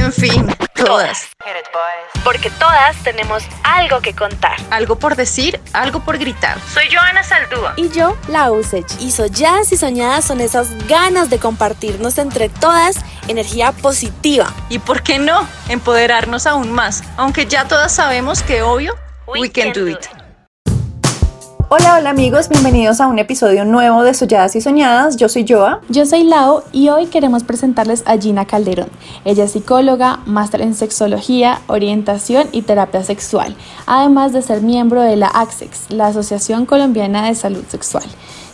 En fin, todas. Porque todas tenemos algo que contar. Algo por decir, algo por gritar. Soy Joana Saldúa. Y yo, la Usech. Y solladas y soñadas son esas ganas de compartirnos entre todas energía positiva. Y por qué no, empoderarnos aún más. Aunque ya todas sabemos que obvio, we, can, do it. Hola, hola amigos, bienvenidos a un episodio nuevo de Solladas y Soñadas. Yo soy Joa. Yo soy Lau y hoy queremos presentarles a Gina Calderón. Ella es psicóloga, máster en sexología, orientación y terapia sexual, además de ser miembro de la ACSEX, la Asociación Colombiana de Salud Sexual.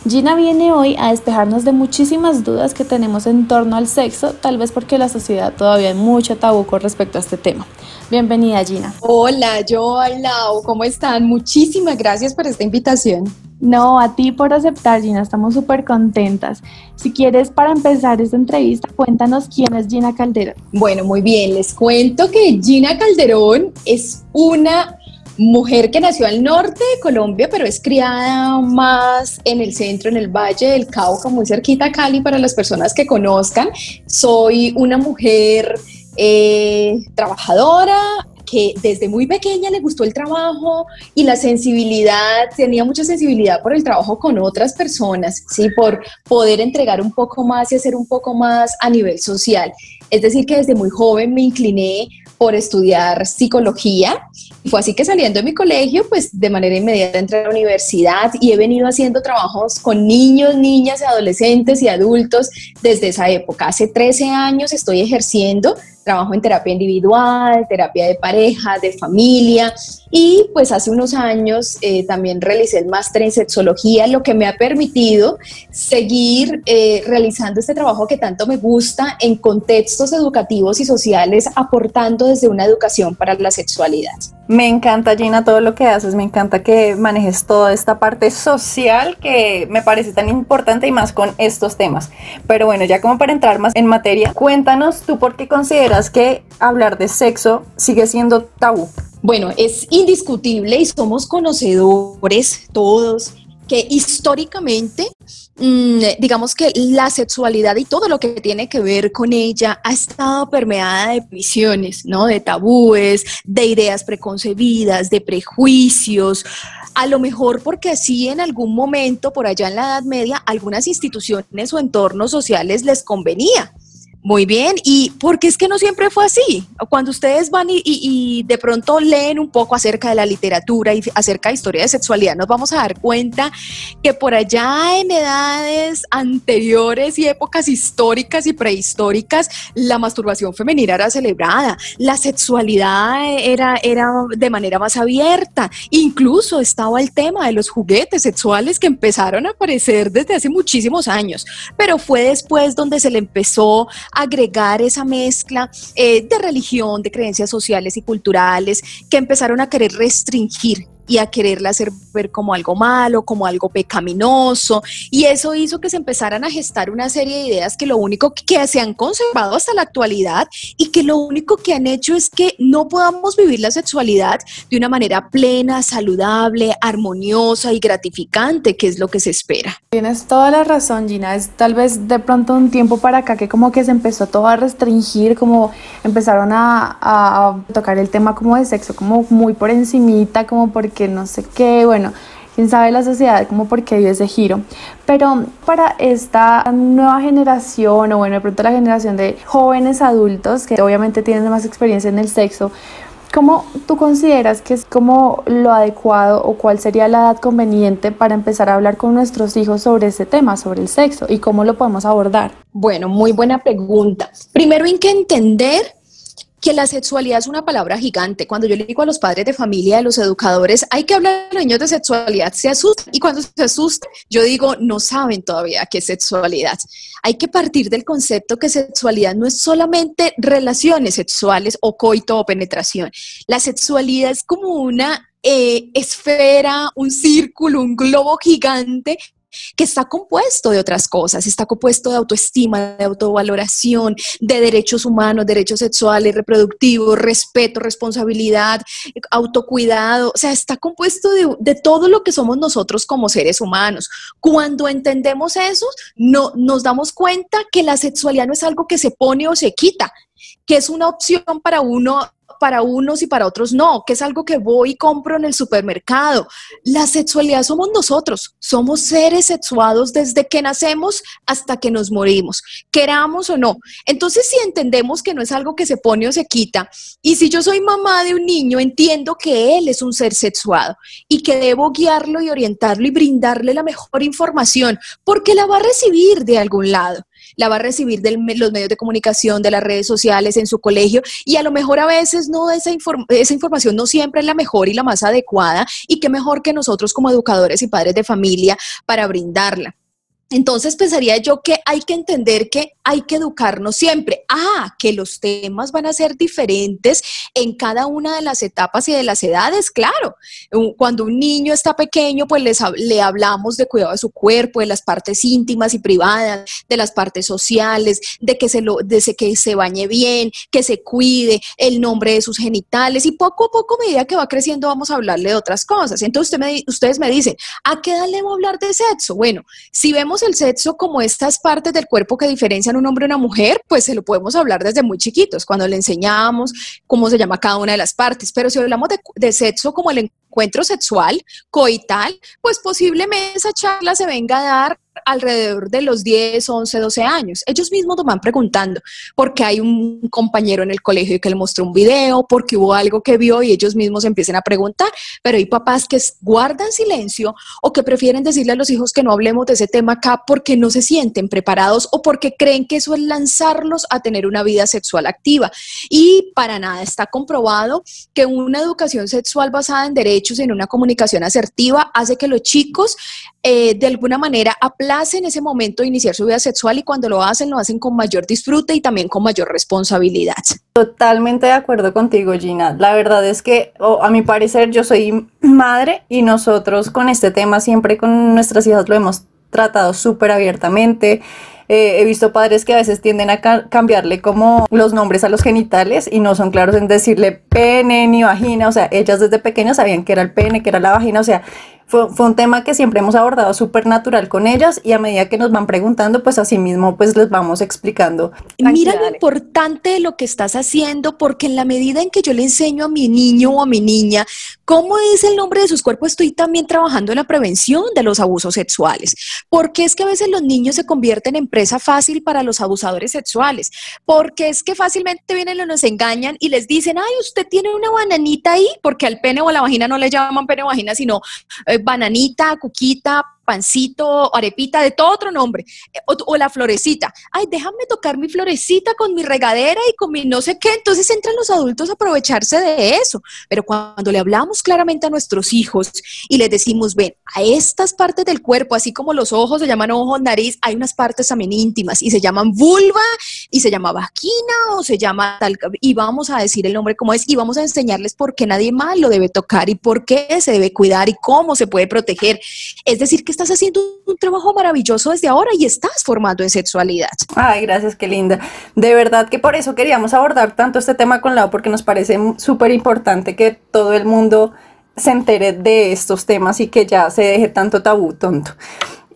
Gina viene hoy a despejarnos de muchísimas dudas que tenemos en torno al sexo, tal vez porque la sociedad todavía hay mucho tabú con respecto a este tema. Bienvenida Gina. Hola, yo Lau, ¿cómo están? Muchísimas gracias por esta invitación. No, a ti por aceptar, Gina, estamos súper contentas. Si quieres, para empezar esta entrevista, cuéntanos quién es Gina Calderón. Bueno, muy bien, les cuento que Gina Calderón es una mujer que nació al norte de Colombia, pero es criada más en el centro, en el Valle del Cauca, muy cerquita a Cali, para las personas que conozcan. Soy una mujer eh, trabajadora, que desde muy pequeña le gustó el trabajo y la sensibilidad, tenía mucha sensibilidad por el trabajo con otras personas, ¿sí? por poder entregar un poco más y hacer un poco más a nivel social. Es decir, que desde muy joven me incliné por estudiar psicología. Fue así que saliendo de mi colegio, pues de manera inmediata entré a la universidad y he venido haciendo trabajos con niños, niñas, adolescentes y adultos desde esa época. Hace 13 años estoy ejerciendo trabajo en terapia individual, terapia de pareja, de familia y pues hace unos años eh, también realicé el máster en sexología, lo que me ha permitido seguir eh, realizando este trabajo que tanto me gusta en contextos educativos y sociales, aportando desde una educación para la sexualidad. Me encanta, Gina, todo lo que haces. Me encanta que manejes toda esta parte social que me parece tan importante y más con estos temas. Pero bueno, ya como para entrar más en materia, cuéntanos tú por qué consideras que hablar de sexo sigue siendo tabú. Bueno, es indiscutible y somos conocedores todos que históricamente, mm, digamos que la sexualidad y todo lo que tiene que ver con ella ha estado permeada de visiones, ¿no? De tabúes, de ideas preconcebidas, de prejuicios. A lo mejor porque así en algún momento, por allá en la Edad Media, algunas instituciones o entornos sociales les convenía. Muy bien, y porque es que no siempre fue así. Cuando ustedes van y, de pronto leen un poco acerca de la literatura y acerca de historia de sexualidad, nos vamos a dar cuenta que por allá en edades anteriores y épocas históricas y prehistóricas, la masturbación femenina era celebrada, la sexualidad era, era de manera más abierta, incluso estaba el tema de los juguetes sexuales que empezaron a aparecer desde hace muchísimos años, pero fue después donde se le empezó agregar esa mezcla eh, de religión, de creencias sociales y culturales que empezaron a querer restringir y a quererla hacer ver como algo malo, como algo pecaminoso. Y eso hizo que se empezaran a gestar una serie de ideas que lo único que se han conservado hasta la actualidad y que lo único que han hecho es que no podamos vivir la sexualidad de una manera plena, saludable, armoniosa y gratificante, que es lo que se espera. Tienes toda la razón, Gina. Es tal vez de pronto un tiempo para acá que como que se empezó todo a restringir, como empezaron a, a tocar el tema como de sexo, como muy por encimita, como porque que no sé qué, bueno, quién sabe la sociedad como por qué dio ese giro. Pero para esta nueva generación, o bueno, de pronto la generación de jóvenes adultos, que obviamente tienen más experiencia en el sexo, ¿Cómo tú consideras que es como lo adecuado o cuál sería la edad conveniente para empezar a hablar con nuestros hijos sobre ese tema, sobre el sexo y cómo lo podemos abordar? Bueno, muy buena pregunta. Primero hay que entender que la sexualidad es una palabra gigante. Cuando yo le digo a los padres de familia, a los educadores, hay que hablar a los niños de sexualidad, se asustan. Y cuando se asustan, yo digo, no saben todavía qué es sexualidad. Hay que partir del concepto que sexualidad no es solamente relaciones sexuales o coito o penetración. La sexualidad es como una eh, esfera, un círculo, un globo gigante que está compuesto de otras cosas, está compuesto de autoestima, de autovaloración, de derechos humanos, derechos sexuales, reproductivos, respeto, responsabilidad, autocuidado, o sea, está compuesto de, de todo lo que somos nosotros como seres humanos. Cuando entendemos eso, no, nos damos cuenta que la sexualidad no es algo que se pone o se quita, que es una opción para uno para unos y para otros no, que es algo que voy y compro en el supermercado. La sexualidad somos nosotros, somos seres sexuados desde que nacemos hasta que nos morimos, queramos o no. Entonces, si entendemos que no es algo que se pone o se quita, y si yo soy mamá de un niño, entiendo que él es un ser sexuado y que debo guiarlo y orientarlo y brindarle la mejor información, porque la va a recibir de algún lado la va a recibir de los medios de comunicación, de las redes sociales, en su colegio, y a lo mejor a veces no esa, esa información no siempre es la mejor y la más adecuada, y qué mejor que nosotros como educadores y padres de familia para brindarla. Entonces pensaría yo que hay que entender que hay que educarnos siempre. Ah, que los temas van a ser diferentes en cada una de las etapas y de las edades, claro. Cuando un niño está pequeño, pues les, le hablamos de cuidado de su cuerpo, de las partes íntimas y privadas, de las partes sociales, de que se, lo, de que se bañe bien, que se cuide, el nombre de sus genitales y poco a poco, a medida que va creciendo, vamos a hablarle de otras cosas. Entonces usted me, ustedes me dicen, ¿a qué edad le voy a hablar de sexo? Bueno, si vemos el sexo como estas partes del cuerpo que diferencian un hombre y una mujer, pues se lo podemos hablar desde muy chiquitos, cuando le enseñamos cómo se llama cada una de las partes. Pero si hablamos de, de sexo como el encuentro sexual, coital, pues posiblemente esa charla se venga a dar alrededor de los 10, 11, 12 años. Ellos mismos nos van preguntando porque hay un compañero en el colegio que le mostró un video, porque hubo algo que vio y ellos mismos empiezan a preguntar, pero hay papás que guardan silencio o que prefieren decirle a los hijos que no hablemos de ese tema acá porque no se sienten preparados o porque creen que eso es lanzarlos a tener una vida sexual activa. Y para nada está comprobado que una educación sexual basada en derechos, en una comunicación asertiva, hace que los chicos eh, de alguna manera aplacen ese momento iniciar su vida sexual y cuando lo hacen, lo hacen con mayor disfrute y también con mayor responsabilidad. Totalmente de acuerdo contigo, Gina. La verdad es que, a mi parecer, yo soy madre y nosotros con este tema siempre con nuestras hijas lo hemos tratado súper abiertamente. Eh, he visto padres que a veces tienden a cambiarle como los nombres a los genitales y no son claros en decirle pene ni vagina, o sea, ellas desde pequeñas sabían que era el pene, que era la vagina, o sea, fue, fue un tema que siempre hemos abordado súper natural con ellas y a medida que nos van preguntando, pues así mismo pues les vamos explicando. Mira lo importante de lo que estás haciendo, porque en la medida en que yo le enseño a mi niño o a mi niña cómo es el nombre de sus cuerpos, estoy también trabajando en la prevención de los abusos sexuales. Porque es que a veces los niños se convierten en presa fácil para los abusadores sexuales. Porque es que fácilmente vienen y nos engañan y les dicen, ay, usted tiene una bananita ahí, porque al pene o a la vagina no le llaman pene o vagina, sino eh, bananita, cuquita, pancito, arepita, de todo otro nombre, eh, o, la florecita. Ay, déjame tocar mi florecita con mi regadera y con mi no sé qué. Entonces entran los adultos a aprovecharse de eso. Pero cuando le hablamos claramente a nuestros hijos y les decimos, ven, a estas partes del cuerpo, así como los ojos se llaman ojos, nariz, hay unas partes también íntimas y se llaman vulva y se llama vagina o se llama tal, y vamos a decir el nombre como es y vamos a enseñarles por qué nadie más lo debe tocar y por qué se debe cuidar y cómo se puede proteger. Es decir, que estás haciendo un trabajo maravilloso desde ahora y estás formando en sexualidad. Ay, gracias, qué linda. De verdad que por eso queríamos abordar tanto este tema con Lau, porque nos parece súper importante que todo el mundo se entere de estos temas y que ya se deje tanto tabú tonto.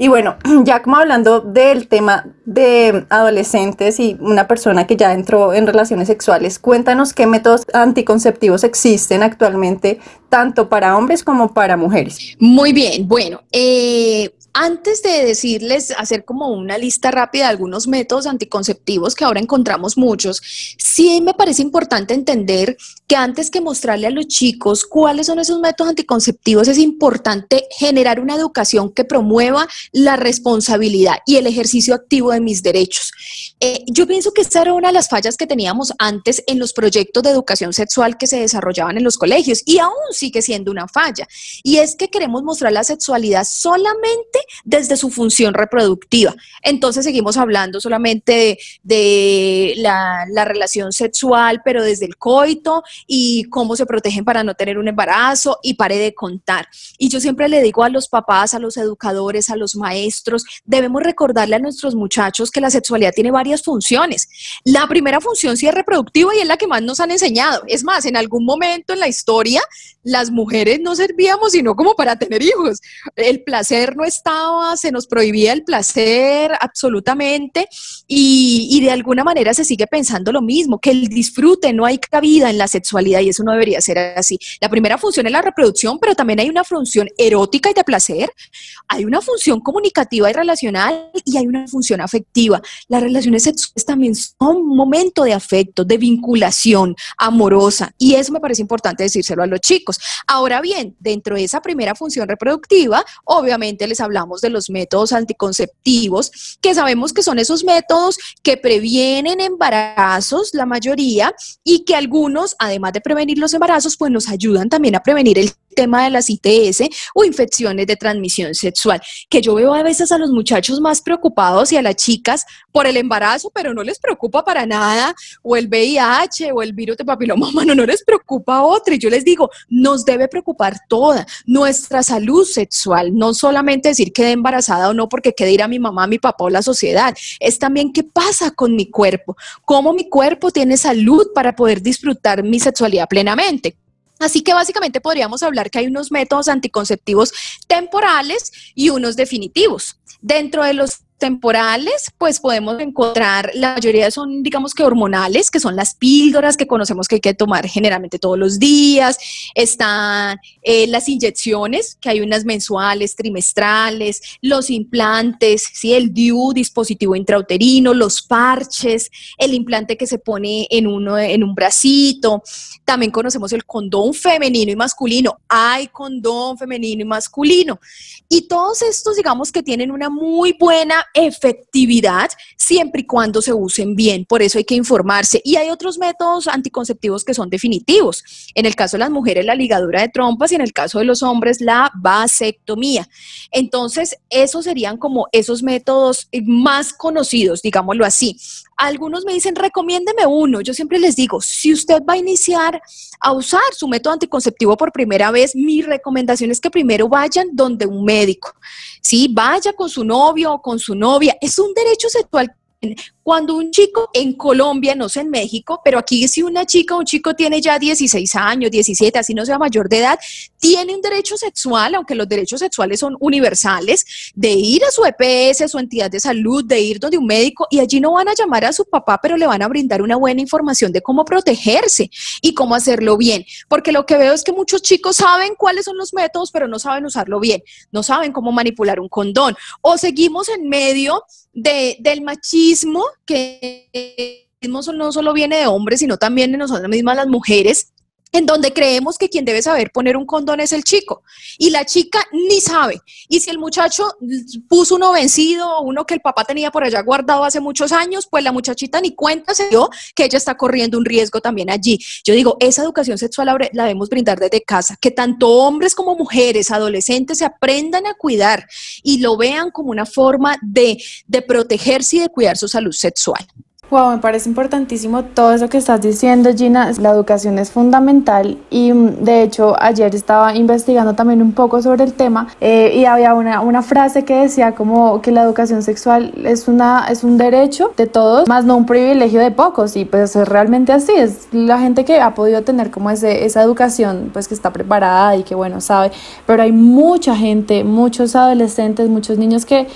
Y bueno, ya como hablando del tema de adolescentes y una persona que ya entró en relaciones sexuales, cuéntanos qué métodos anticonceptivos existen actualmente, tanto para hombres como para mujeres. Muy bien, bueno, eh, antes de decirles, hacer como una lista rápida de algunos métodos anticonceptivos que ahora encontramos muchos, sí me parece importante entender que antes que mostrarle a los chicos cuáles son esos métodos anticonceptivos, es importante generar una educación que promueva la responsabilidad y el ejercicio activo de mis derechos. Eh, yo pienso que esta era una de las fallas que teníamos antes en los proyectos de educación sexual que se desarrollaban en los colegios y aún sigue siendo una falla. Y es que queremos mostrar la sexualidad solamente desde su función reproductiva. Entonces seguimos hablando solamente de, la, la, relación sexual, pero desde el coito y cómo se protegen para no tener un embarazo y pare de contar. Y yo siempre le digo a los papás, a los educadores, a los maestros, debemos recordarle a nuestros muchachos que la sexualidad tiene varias funciones. La primera función sí es reproductiva y es la que más nos han enseñado. Es más, en algún momento en la historia, las mujeres no servíamos sino como para tener hijos. El placer no se nos prohibía el placer absolutamente y, de alguna manera se sigue pensando lo mismo, que el disfrute no hay cabida en la sexualidad y eso no debería ser así. La primera función es la reproducción, pero también hay una función erótica y de placer, hay una función comunicativa y relacional y hay una función afectiva. Las relaciones sexuales también son un momento de afecto, de vinculación amorosa y eso me parece importante decírselo a los chicos. Ahora bien, dentro de esa primera función reproductiva, obviamente les hablamos de los métodos anticonceptivos, que sabemos que son esos métodos que previenen embarazos, la mayoría, y que algunos, además de prevenir los embarazos, pues nos ayudan también a prevenir el tema de las ITS o infecciones de transmisión sexual, que yo veo a veces a los muchachos más preocupados y a las chicas por el embarazo, pero no les preocupa para nada, o el VIH o el virus de papiloma humano, no les preocupa otra. Y yo les digo, nos debe preocupar toda nuestra salud sexual, no solamente decir quedé embarazada o no porque quede ir a mi mamá, mi papá o la sociedad, es también qué pasa con mi cuerpo, cómo mi cuerpo tiene salud para poder disfrutar mi sexualidad plenamente. Así que básicamente podríamos hablar que hay unos métodos anticonceptivos temporales y unos definitivos. Dentro de los temporales, pues podemos encontrar, la mayoría son, digamos que hormonales, que son las píldoras que conocemos que hay que tomar generalmente todos los días. Están eh, las inyecciones, que hay unas mensuales, trimestrales, los implantes, ¿sí? el DIU, dispositivo intrauterino, los parches, el implante que se pone en, uno, en un bracito. También conocemos el condón femenino y masculino. Hay condón femenino y masculino. Y todos estos, digamos que tienen una muy buena efectividad siempre y cuando se usen bien. Por eso hay que informarse. Y hay otros métodos anticonceptivos que son definitivos. En el caso de las mujeres, la ligadura de trompas y en el caso de los hombres, la vasectomía. Entonces, esos serían como esos métodos más conocidos, digámoslo así. Algunos me dicen, recomiéndeme uno. Yo siempre les digo, si usted va a iniciar a usar su método anticonceptivo por primera vez, mi recomendación es que primero vayan donde un médico. Sí, vaya con su novio o con su novia. Es un derecho sexual cuando un chico en Colombia, no sé en México, pero aquí si una chica o un chico tiene ya 16 años, 17, así no sea mayor de edad, tiene un derecho sexual, aunque los derechos sexuales son universales, de ir a su EPS, a su entidad de salud, de ir donde un médico y allí no van a llamar a su papá, pero le van a brindar una buena información de cómo protegerse y cómo hacerlo bien. Porque lo que veo es que muchos chicos saben cuáles son los métodos, pero no saben usarlo bien, no saben cómo manipular un condón. O seguimos en medio de, del machismo, que no solo viene de hombres, sino también de nosotras mismas las mujeres, en donde creemos que quien debe saber poner un condón es el chico y la chica ni sabe. Y si el muchacho puso uno vencido, uno que el papá tenía por allá guardado hace muchos años, pues la muchachita ni cuenta se dio que ella está corriendo un riesgo también allí. Yo digo, esa educación sexual la debemos brindar desde casa, que tanto hombres como mujeres, adolescentes se aprendan a cuidar y lo vean como una forma de, de protegerse y de cuidar su salud sexual. Wow, me parece importantísimo todo eso que estás diciendo, Gina. La educación es fundamental y mm, de hecho ayer estaba investigando también un poco sobre el tema eh, y había una, una frase que decía como que la educación sexual es, una, es un derecho de todos, más no un privilegio de pocos y pues es realmente así. Es la gente que ha podido tener como ese, esa educación, pues que está preparada y que bueno, sabe, pero hay mucha gente, muchos adolescentes, muchos niños que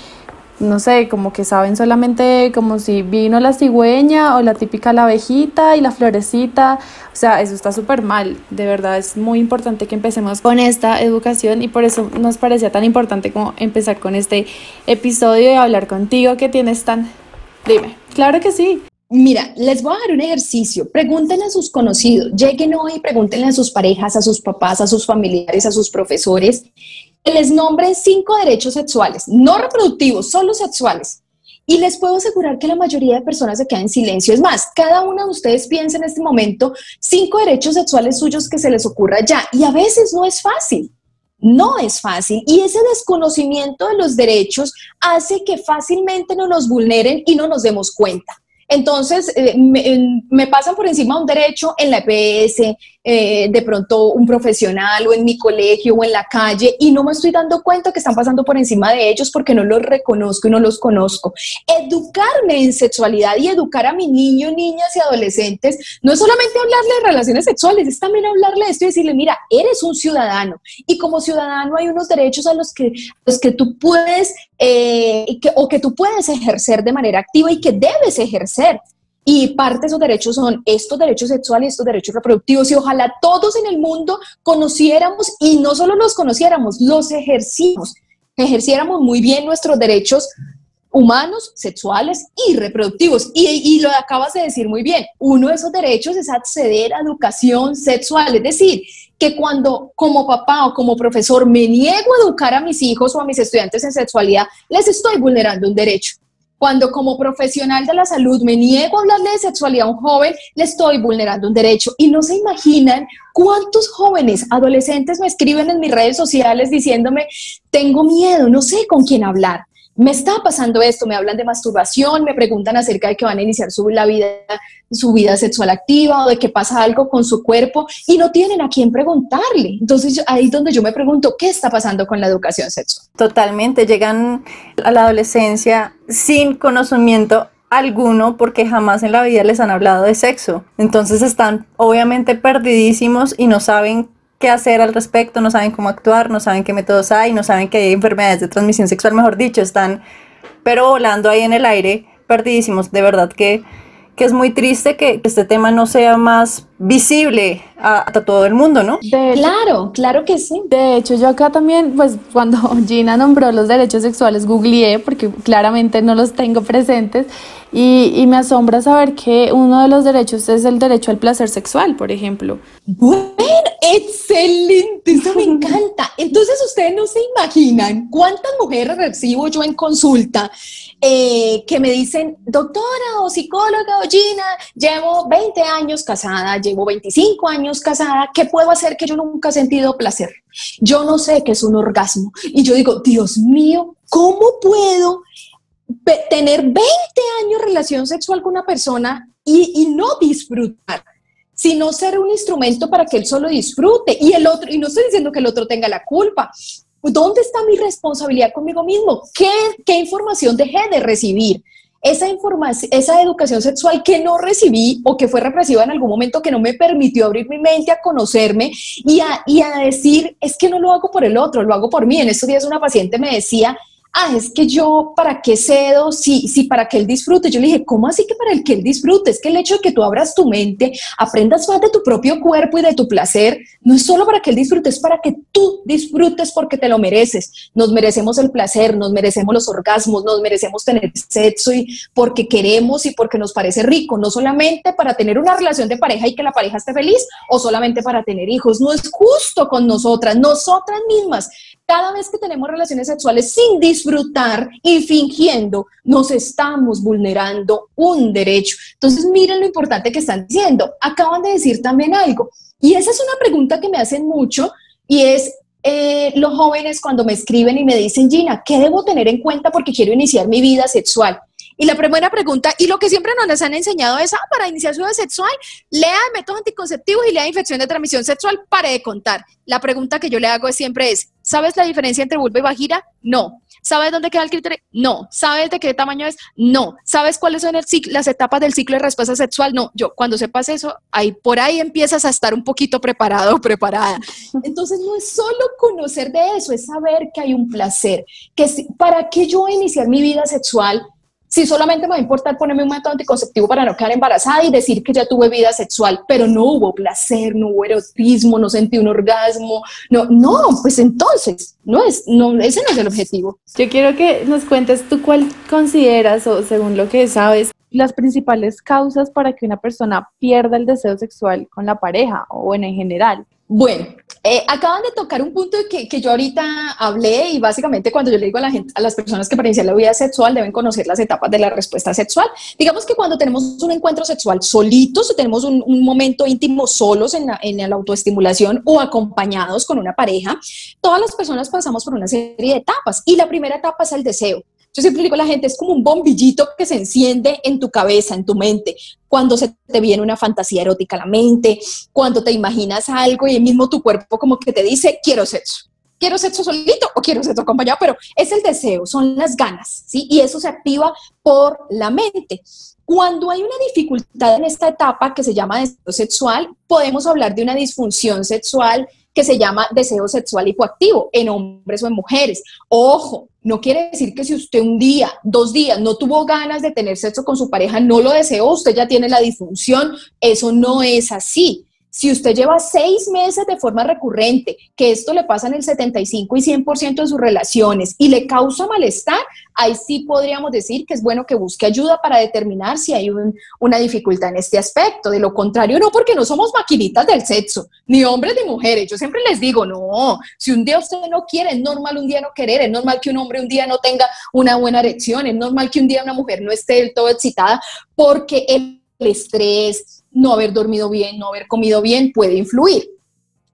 no sé, como que saben solamente como si vino la cigüeña o la típica la abejita y la florecita. O sea, eso está súper mal. De verdad es muy importante que empecemos con esta educación y por eso nos parecía tan importante como empezar con este episodio y hablar contigo que tienes tan... Dime, claro que sí. Mira, les voy a dar un ejercicio. Pregúntenle a sus conocidos, lleguen hoy pregúntenle a sus parejas, a sus papás, a sus familiares, a sus profesores, les nombren cinco derechos sexuales, no reproductivos, solo sexuales. Y les puedo asegurar que la mayoría de personas se quedan en silencio. Es más, cada uno de ustedes piensa en este momento cinco derechos sexuales suyos que se les ocurra ya. Y a veces no es fácil. no es fácil y ese desconocimiento de los derechos hace que fácilmente no nos vulneren y no nos demos cuenta. Entonces, eh, me, pasan por encima un derecho en la EPS, eh, de pronto un profesional o en mi colegio o en la calle y no me estoy dando cuenta que están pasando por encima de ellos porque no los reconozco y no los conozco. Educarme en sexualidad y educar a mi niño, niñas y adolescentes no es solamente hablarle de relaciones sexuales, es también hablarle de esto y decirle, mira, eres un ciudadano y como ciudadano hay unos derechos a los que, los que tú puedes eh, que, o que tú puedes ejercer de manera activa y que debes ejercer. Y parte de esos derechos son estos derechos sexuales estos derechos reproductivos. Y ojalá todos en el mundo conociéramos y no solo los conociéramos, los ejercimos, ejerciéramos muy bien nuestros derechos humanos, sexuales y reproductivos. Y, y, lo acabas de decir muy bien, uno de esos derechos es acceder a educación sexual, es decir, que cuando como papá o como profesor me niego a educar a mis hijos o a mis estudiantes en sexualidad, les estoy vulnerando un derecho. Cuando como profesional de la salud me niego a hablarle de sexualidad a un joven, le estoy vulnerando un derecho. Y no se imaginan cuántos jóvenes, adolescentes me escriben en mis redes sociales diciéndome, tengo miedo, no sé con quién hablar me está pasando esto, me hablan de masturbación, me preguntan acerca de que van a iniciar su, vida, su vida sexual activa o de que pasa algo con su cuerpo y no tienen a quién preguntarle. Entonces ahí es donde yo me pregunto, ¿qué está pasando con la educación sexual? Totalmente, llegan a la adolescencia sin conocimiento alguno porque jamás en la vida les han hablado de sexo. Entonces están obviamente perdidísimos y no saben qué hacer al respecto, no saben cómo actuar, no saben qué métodos hay, no saben que hay enfermedades de transmisión sexual, mejor dicho, están pero volando ahí en el aire, perdidísimos. De verdad que, que es muy triste que este tema no sea más visible a, todo el mundo, ¿no? claro, claro que sí. De hecho, yo acá también, pues cuando Gina nombró los derechos sexuales, googleé porque claramente no los tengo presentes y, y, me asombra saber que uno de los derechos es el derecho al placer sexual, por ejemplo. Bueno, excelente, eso me encanta. Entonces ustedes no se imaginan cuántas mujeres recibo yo en consulta eh, que me dicen, doctora o psicóloga o Gina, llevo 20 años casada, llevo 25 años casada, ¿qué puedo hacer que yo nunca he sentido placer? Yo no sé qué es un orgasmo. Y yo digo, Dios mío, ¿cómo puedo tener 20 años relación sexual con una persona y, y no disfrutar? sino ser un instrumento para que él solo disfrute y el otro, y no estoy diciendo que el otro tenga la culpa. ¿Dónde está mi responsabilidad conmigo mismo? ¿Qué, qué información dejé de recibir? Esa información, esa educación sexual que no recibí o que fue represiva en algún momento que no me permitió abrir mi mente a conocerme y a, y a decir, es que no lo hago por el otro, lo hago por mí. En estos días una paciente me decía, ah, es que yo, ¿para qué cedo? Sí, sí, para que él disfrute. Yo le dije, ¿cómo así que para el que él disfrute? Es que el hecho de que tú abras tu mente, aprendas más de tu propio cuerpo y de tu placer, no es solo para que él disfrute, es para que tú disfrutes porque te lo mereces. Nos merecemos el placer, nos merecemos los orgasmos, nos merecemos tener sexo y porque queremos y porque nos parece rico, no solamente para tener una relación de pareja y que la pareja esté feliz o solamente para tener hijos. No es justo con nosotras, nosotras mismas cada vez que tenemos relaciones sexuales sin disfrutar y fingiendo, nos estamos vulnerando un derecho. Entonces, miren lo importante que están diciendo. Acaban de decir también algo. Y esa es una pregunta que me hacen mucho y es, eh, los jóvenes cuando me escriben y me dicen, Gina, ¿qué debo tener en cuenta porque quiero iniciar mi vida sexual? Y la primera pregunta, y lo que siempre nos han enseñado es, ah, para iniciar su vida sexual, lea métodos anticonceptivos y lea infección de transmisión sexual, pare de contar. La pregunta que yo le hago siempre es, ¿sabes la diferencia entre vulva y vagina? No. ¿Sabes dónde queda el clítoris? No. ¿Sabes de qué tamaño es? No. ¿Sabes cuáles son las etapas del ciclo de respuesta sexual? No. Yo, cuando sepas eso, ahí por ahí empiezas a estar un poquito preparado o preparada. Entonces, no es solo conocer de eso, es saber que hay un placer. Que para que yo iniciar mi vida sexual, si solamente me va a importar ponerme un método anticonceptivo para no quedar embarazada y decir que ya tuve vida sexual, pero no hubo placer, no hubo erotismo, no sentí un orgasmo, no, no, pues entonces, no es, no, ese no es el objetivo. Yo quiero que nos cuentes tú cuál consideras o según lo que sabes, las principales causas para que una persona pierda el deseo sexual con la pareja o en general. Bueno, Eh, acaban de tocar un punto que, que, yo ahorita hablé y básicamente cuando yo le digo a la gente, las personas que para iniciar la vida sexual deben conocer las etapas de la respuesta sexual. Digamos que cuando tenemos un encuentro sexual solitos o tenemos un, momento íntimo solos en la autoestimulación o acompañados con una pareja, todas las personas pasamos por una serie de etapas y la primera etapa es el deseo. Yo siempre digo a la gente, es como un bombillito que se enciende en tu cabeza, en tu mente, cuando se te viene una fantasía erótica a la mente, cuando te imaginas algo y mismo tu cuerpo como que te dice, quiero sexo. Quiero sexo solito o quiero sexo acompañado, pero es el deseo, son las ganas, ¿sí? Y eso se activa por la mente. Cuando hay una dificultad en esta etapa que se llama deseo sexual, podemos hablar de una disfunción sexual que se llama deseo sexual hipoactivo en hombres o en mujeres. Ojo, no quiere decir que si usted un día, dos días no tuvo ganas de tener sexo con su pareja, no lo deseó, usted ya tiene la disfunción. Eso no es así. Si usted lleva seis meses de forma recurrente, que esto le pasa en el 75 y 100% de sus relaciones y le causa malestar, ahí sí podríamos decir que es bueno que busque ayuda para determinar si hay una dificultad en este aspecto. De lo contrario, no, porque no somos maquinitas del sexo, ni hombres ni mujeres. Yo siempre les digo, no, si un día usted no quiere, es normal un día no querer, es normal que un hombre un día no tenga una buena erección, es normal que un día una mujer no esté del todo excitada, porque el estrés, no haber dormido bien, no haber comido bien, puede influir.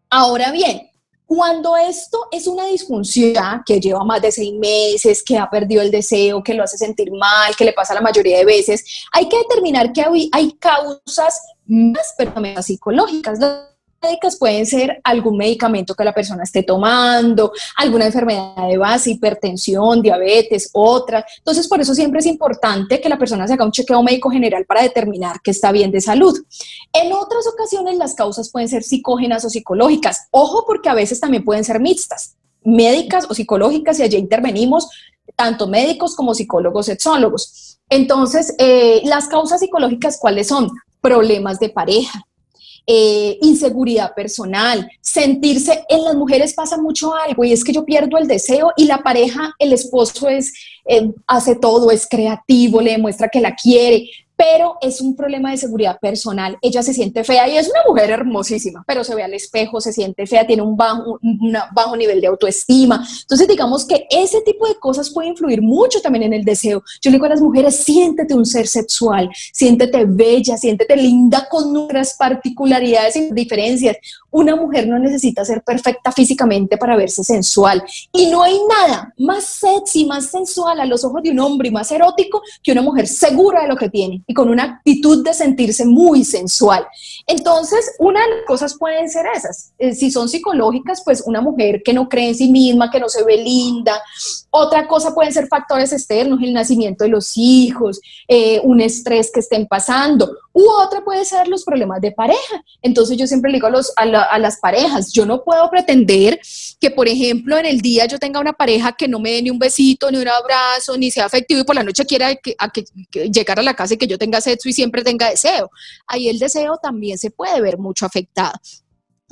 Ahora bien, cuando esto es una disfunción que lleva más de seis meses, que ha perdido el deseo, que lo hace sentir mal, que le pasa la mayoría de veces, hay que determinar que hay, causas más, pero psicológicas médicas pueden ser algún medicamento que la persona esté tomando, alguna enfermedad de base, hipertensión, diabetes, otra. Entonces, por eso siempre es importante que la persona se haga un chequeo médico general para determinar que está bien de salud. En otras ocasiones, las causas pueden ser psicógenas o psicológicas. Ojo, porque a veces también pueden ser mixtas, médicas o psicológicas, y allí intervenimos tanto médicos como psicólogos, sexólogos. Entonces, eh, las causas psicológicas, ¿cuáles son? Problemas de pareja, eh, inseguridad personal, sentirse, en las mujeres pasa mucho algo y es que yo pierdo el deseo y la pareja, el esposo es, eh, hace todo, es creativo, le demuestra que la quiere, pero es un problema de seguridad personal. Ella se siente fea y es una mujer hermosísima, pero se ve al espejo, se siente fea, tiene un bajo, un bajo nivel de autoestima. Entonces, digamos que ese tipo de cosas puede influir mucho también en el deseo. Yo le digo a las mujeres, siéntete un ser sexual, siéntete bella, siéntete linda con nuestras particularidades y diferencias. Una mujer no necesita ser perfecta físicamente para verse sensual. Y no hay nada más sexy, más sensual a los ojos de un hombre y más erótico que una mujer segura de lo que tiene con una actitud de sentirse muy sensual. Entonces, una de las cosas pueden ser esas. Eh, si son psicológicas, pues una mujer que no cree en sí misma, que no se ve linda. Otra cosa pueden ser factores externos, el nacimiento de los hijos, eh, un estrés que estén pasando. U otra puede ser los problemas de pareja. Entonces, yo siempre le digo a, las parejas, yo no puedo pretender que, por ejemplo, en el día yo tenga una pareja que no me dé ni un besito, ni un abrazo, ni sea afectivo y por la noche quiera a llegar a la casa y que yo tenga sexo y siempre tenga deseo. Ahí el deseo también se puede ver mucho afectado.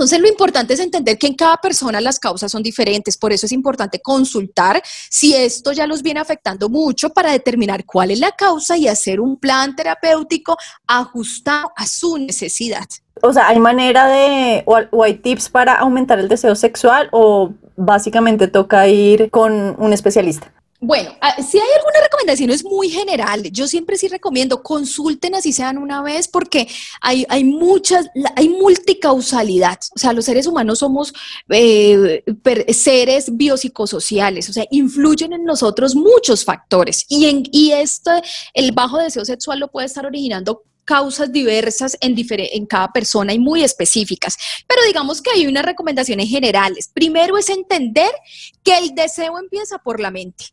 Entonces, lo importante es entender que en cada persona las causas son diferentes, por eso es importante consultar si esto ya los viene afectando mucho para determinar cuál es la causa y hacer un plan terapéutico ajustado a su necesidad. O sea, ¿hay manera de, o, hay tips para aumentar el deseo sexual o básicamente toca ir con un especialista? Bueno, ah, si hay alguna recomendación es muy general. Yo siempre sí recomiendo consulten así sean una vez porque hay, hay muchas, hay multicausalidad. O sea, los seres humanos somos eh, seres biopsicosociales, o sea, influyen en nosotros muchos factores y, en, y esto, el bajo deseo sexual lo puede estar originando causas diversas en, en cada persona y muy específicas. Pero digamos que hay unas recomendaciones generales. Primero es entender que el deseo empieza por la mente.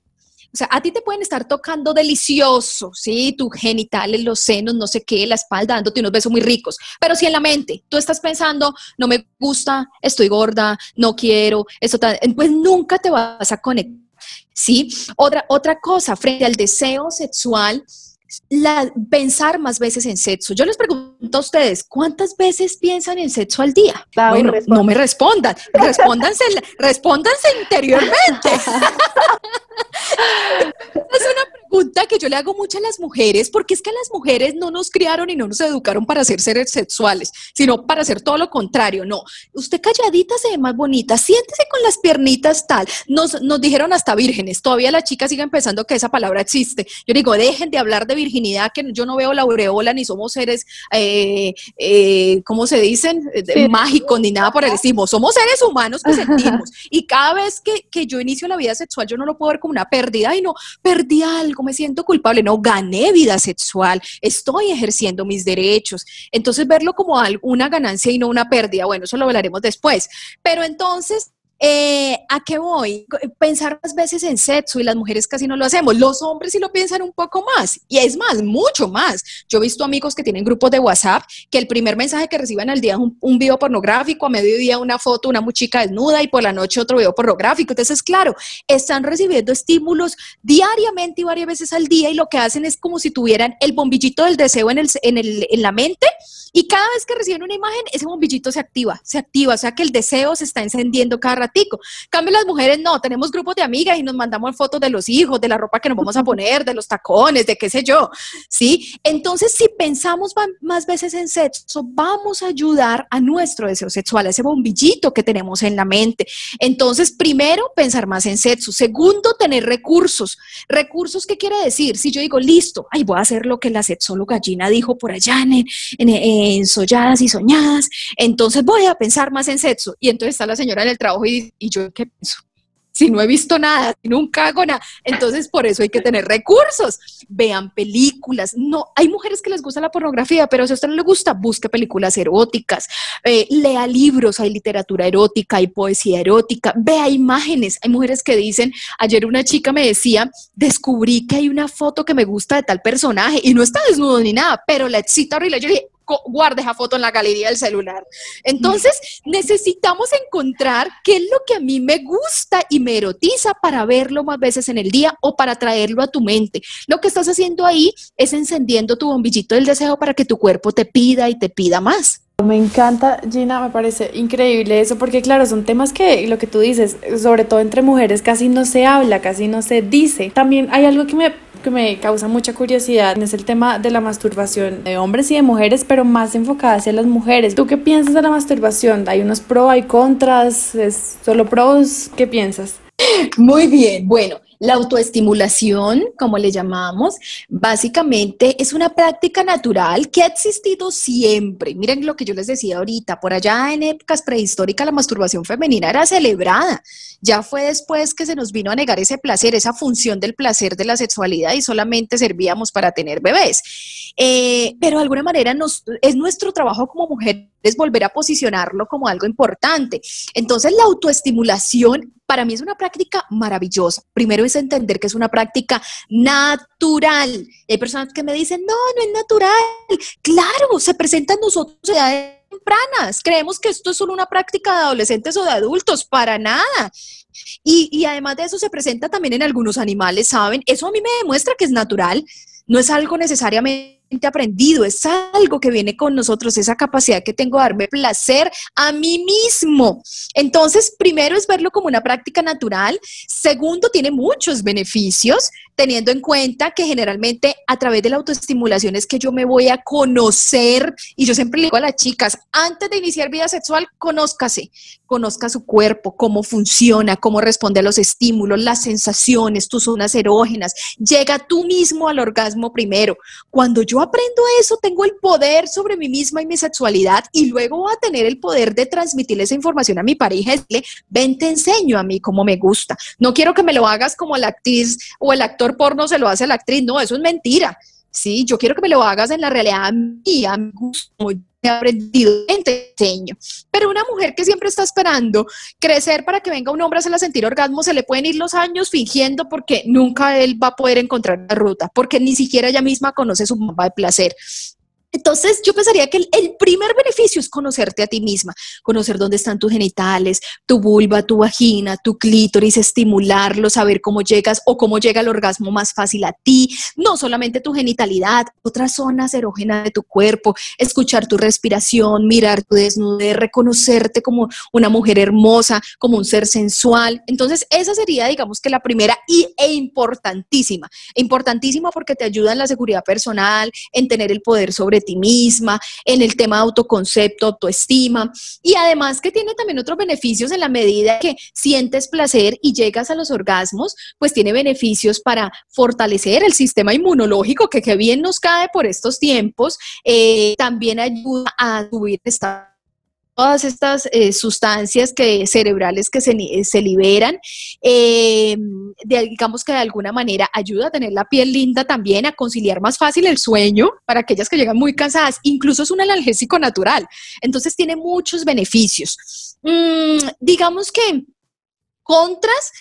O sea, a ti te pueden estar tocando delicioso, ¿sí? Tus genitales, los senos, no sé qué, la espalda, dándote unos besos muy ricos. Pero si en la mente tú estás pensando, no me gusta, estoy gorda, no quiero, eso, pues nunca te vas a conectar. ¿Sí? Otra, otra cosa, frente al deseo sexual, la, pensar más veces en sexo. Yo les pregunto a ustedes, ¿cuántas veces piensan en sexo al día? bueno, no me respondan, respóndanse, respóndanse interiormente. es una pregunta que yo le hago mucho a las mujeres, porque es que las mujeres no nos criaron y no nos educaron para ser seres sexuales, sino para hacer todo lo contrario. No, usted calladita se ve más bonita, siéntese con las piernitas tal. Nos, nos dijeron hasta vírgenes, todavía la chica sigue pensando que esa palabra existe. Yo digo, dejen de hablar de virginidad, que yo no veo la aureola, ni somos seres, eh, eh, ¿cómo se dicen? Mágicos, ni nada por el estilo. Somos seres humanos que sentimos. Y cada vez que, que yo inicio la vida sexual, yo no lo puedo ver como una pérdida. Ay, no, perdí algo, me siento culpable. No, gané vida sexual, estoy ejerciendo mis derechos. Entonces, verlo como una ganancia y no una pérdida, bueno, eso lo hablaremos después. Pero entonces, eh, ¿A qué voy? Pensar más veces en sexo y las mujeres casi no lo hacemos. Los hombres sí lo piensan un poco más. Y es más, mucho más. Yo he visto amigos que tienen grupos de WhatsApp que el primer mensaje que reciben al día es un, video pornográfico, a mediodía una foto, una muchica desnuda y por la noche otro video pornográfico. Entonces, claro, están recibiendo estímulos diariamente y varias veces al día y lo que hacen es como si tuvieran el bombillito del deseo en, el, en, el, en la mente y cada vez que reciben una imagen, ese bombillito se activa, se activa, o sea que el deseo se está encendiendo cada ratico. Cambio las mujeres, no, tenemos grupos de amigas y nos mandamos fotos de los hijos, de la ropa que nos vamos a poner, de los tacones, de qué sé yo, ¿sí? Entonces, si pensamos más veces en sexo, vamos a ayudar a nuestro deseo sexual, a ese bombillito que tenemos en la mente. Entonces, primero, pensar más en sexo. Segundo, tener recursos. ¿Recursos qué quiere decir? Si yo digo, listo, ay, voy a hacer lo que la sexóloga Gina dijo por allá en, en, en solladas y soñadas, entonces voy a pensar más en sexo. Y entonces está la señora en el trabajo y, y yo, ¿qué pienso? si no he visto nada, si nunca hago nada. Entonces, por eso hay que tener recursos. Vean películas. No, hay mujeres que les gusta la pornografía, pero si a usted no le gusta, busque películas eróticas, eh, lea libros, hay literatura erótica, hay poesía erótica, vea imágenes. Hay mujeres que dicen, ayer una chica me decía, descubrí que hay una foto que me gusta de tal personaje y no está desnudo ni nada, pero la excita horrible. Yo dije, guarde esa foto en la galería del celular. Entonces, necesitamos encontrar qué es lo que a mí me gusta y me erotiza para verlo más veces en el día o para traerlo a tu mente. Lo que estás haciendo ahí es encendiendo tu bombillito del deseo para que tu cuerpo te pida y te pida más. Me encanta, Gina, me parece increíble eso, porque claro, son temas que lo que tú dices, sobre todo entre mujeres, casi no se habla, casi no se dice. También hay algo que me me causa mucha curiosidad es el tema de la masturbación de hombres y de mujeres, pero más enfocada hacia las mujeres. ¿Tú qué piensas de la masturbación? ¿Hay unos pros, hay contras? ¿Es solo pros? ¿Qué piensas? Muy bien, bueno, la autoestimulación, como le llamamos, básicamente es una práctica natural que ha existido siempre. Miren lo que yo les decía ahorita, por allá en épocas prehistóricas la masturbación femenina era celebrada. Ya fue después que se nos vino a negar ese placer, esa función del placer de la sexualidad y solamente servíamos para tener bebés. Eh, pero de alguna manera nos, es nuestro trabajo como mujeres volver a posicionarlo como algo importante. Entonces la autoestimulación para mí es una práctica maravillosa. Primero es entender que es una práctica natural. Hay personas que me dicen, no, no es natural. Claro, se presenta en nosotros edades tempranas. Creemos que esto es solo una práctica de adolescentes o de adultos, para nada. Y, y además de eso se presenta también en algunos animales, ¿saben? Eso a mí me demuestra que es natural. No es algo necesariamente aprendido, es algo que viene con nosotros, esa capacidad que tengo de darme placer a mí mismo. Entonces, primero es verlo como una práctica natural, segundo, tiene muchos beneficios, teniendo en cuenta que generalmente a través de la autoestimulación es que yo me voy a conocer, y yo siempre le digo a las chicas, antes de iniciar vida sexual, conózcase, conozca su cuerpo, cómo funciona, cómo responde a los estímulos, las sensaciones, tus zonas erógenas, llega tú mismo al orgasmo primero. Cuando yo aprendo eso, tengo el poder sobre mí misma y mi sexualidad, y luego voy a tener el poder de transmitirle esa información a mi pareja, decirle, ven, te enseño a mí cómo me gusta. No quiero que me lo hagas como la actriz o el actor porno se lo hace la actriz, no, eso es mentira. Sí, yo quiero que me lo hagas en la realidad mía, a he aprendido, te enseño. Pero una mujer que siempre está esperando crecer para que venga un hombre a hacerla sentir orgasmo, se le pueden ir los años fingiendo porque nunca él va a poder encontrar la ruta, porque ni siquiera ella misma conoce su mapa de placer. Entonces, yo pensaría que el, primer beneficio es conocerte a ti misma, conocer dónde están tus genitales, tu vulva, tu vagina, tu clítoris, estimularlo, saber cómo llegas o cómo llega el orgasmo más fácil a ti, no solamente tu genitalidad, otras zonas erógenas de tu cuerpo, escuchar tu respiración, mirar tu desnudez, reconocerte como una mujer hermosa, como un ser sensual. Entonces, esa sería, digamos que la primera y, e importantísima, importantísima porque te ayuda en la seguridad personal, en tener el poder sobre ti misma, en el tema de autoconcepto, autoestima y además que tiene también otros beneficios en la medida que sientes placer y llegas a los orgasmos, pues tiene beneficios para fortalecer el sistema inmunológico que, que bien nos cae por estos tiempos, eh, también ayuda a subir esta todas estas eh, sustancias que, cerebrales que se, se liberan, eh, digamos que de alguna manera ayuda a tener la piel linda también, a conciliar más fácil el sueño para aquellas que llegan muy cansadas, incluso es un analgésico natural, entonces tiene muchos beneficios. Mm, digamos que contras,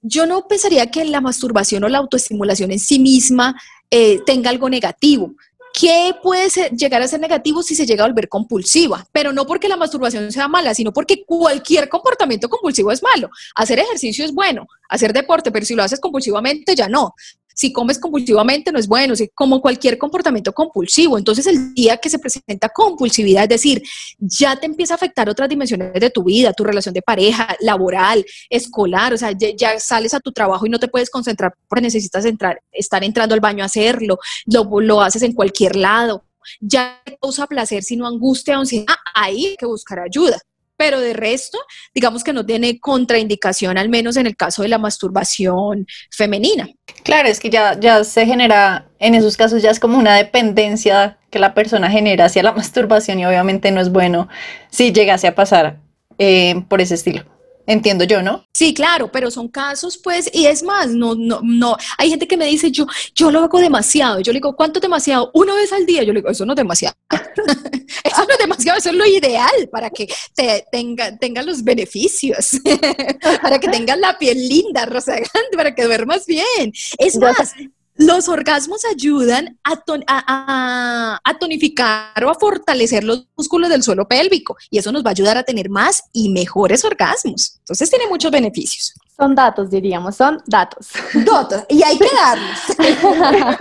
yo no pensaría que la masturbación o la autoestimulación en sí misma eh, tenga algo negativo. ¿Qué puede llegar a ser negativo si se llega a volver compulsiva? Pero no porque la masturbación sea mala, sino porque cualquier comportamiento compulsivo es malo. Hacer ejercicio es bueno, hacer deporte, pero si lo haces compulsivamente ya no si comes compulsivamente no es bueno, como cualquier comportamiento compulsivo. Entonces el día que se presenta compulsividad, es decir, ya te empieza a afectar otras dimensiones de tu vida, tu relación de pareja, laboral, escolar, o sea, ya, sales a tu trabajo y no te puedes concentrar porque necesitas entrar, estar entrando al baño a hacerlo, lo, lo haces en cualquier lado ya causa placer, sino angustia o ansiedad, ahí hay que buscar ayuda pero de resto, digamos que no tiene contraindicación, al menos en el caso de la masturbación femenina. Claro, es que ya, ya se genera, en esos casos ya es como una dependencia que la persona genera hacia la masturbación y obviamente no es bueno si llegase a pasar eh, por ese estilo entiendo yo, ¿no? Sí, claro, pero son casos, pues, y es más, no, no, no, hay gente que me dice, yo, yo lo hago demasiado, yo le digo, ¿cuánto demasiado? Una vez al día, yo le digo, eso no es demasiado, eso no es demasiado, eso es lo ideal para que te tenga, tenga los beneficios, para que tengas la piel linda, rozagante, para que duermas bien. Es más, los orgasmos ayudan a, tonificar o a fortalecer los músculos del suelo pélvico y eso nos va a ayudar a tener más y mejores orgasmos. Entonces tiene muchos beneficios. Son datos, diríamos, son datos. Datos, y hay que darlos.